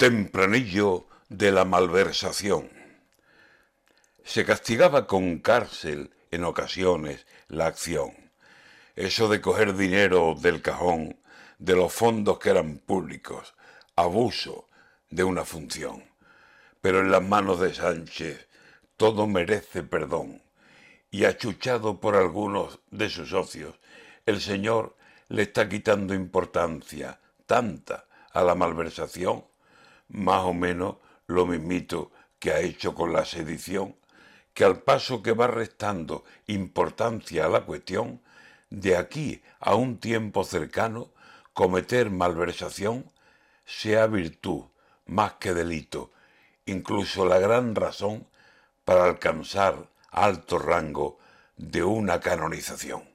Tempranillo de la malversación. Se castigaba con cárcel en ocasiones la acción. Eso de coger dinero del cajón, de los fondos que eran públicos, abuso de una función. Pero en las manos de Sánchez todo merece perdón. Y achuchado por algunos de sus socios, el señor le está quitando importancia, tanta, a la malversación, más o menos lo mismito que ha hecho con la sedición, que al paso que va restando importancia a la cuestión, de aquí a un tiempo cercano, cometer malversación sea virtud más que delito, incluso la gran razón para alcanzar alto rango de una canonización.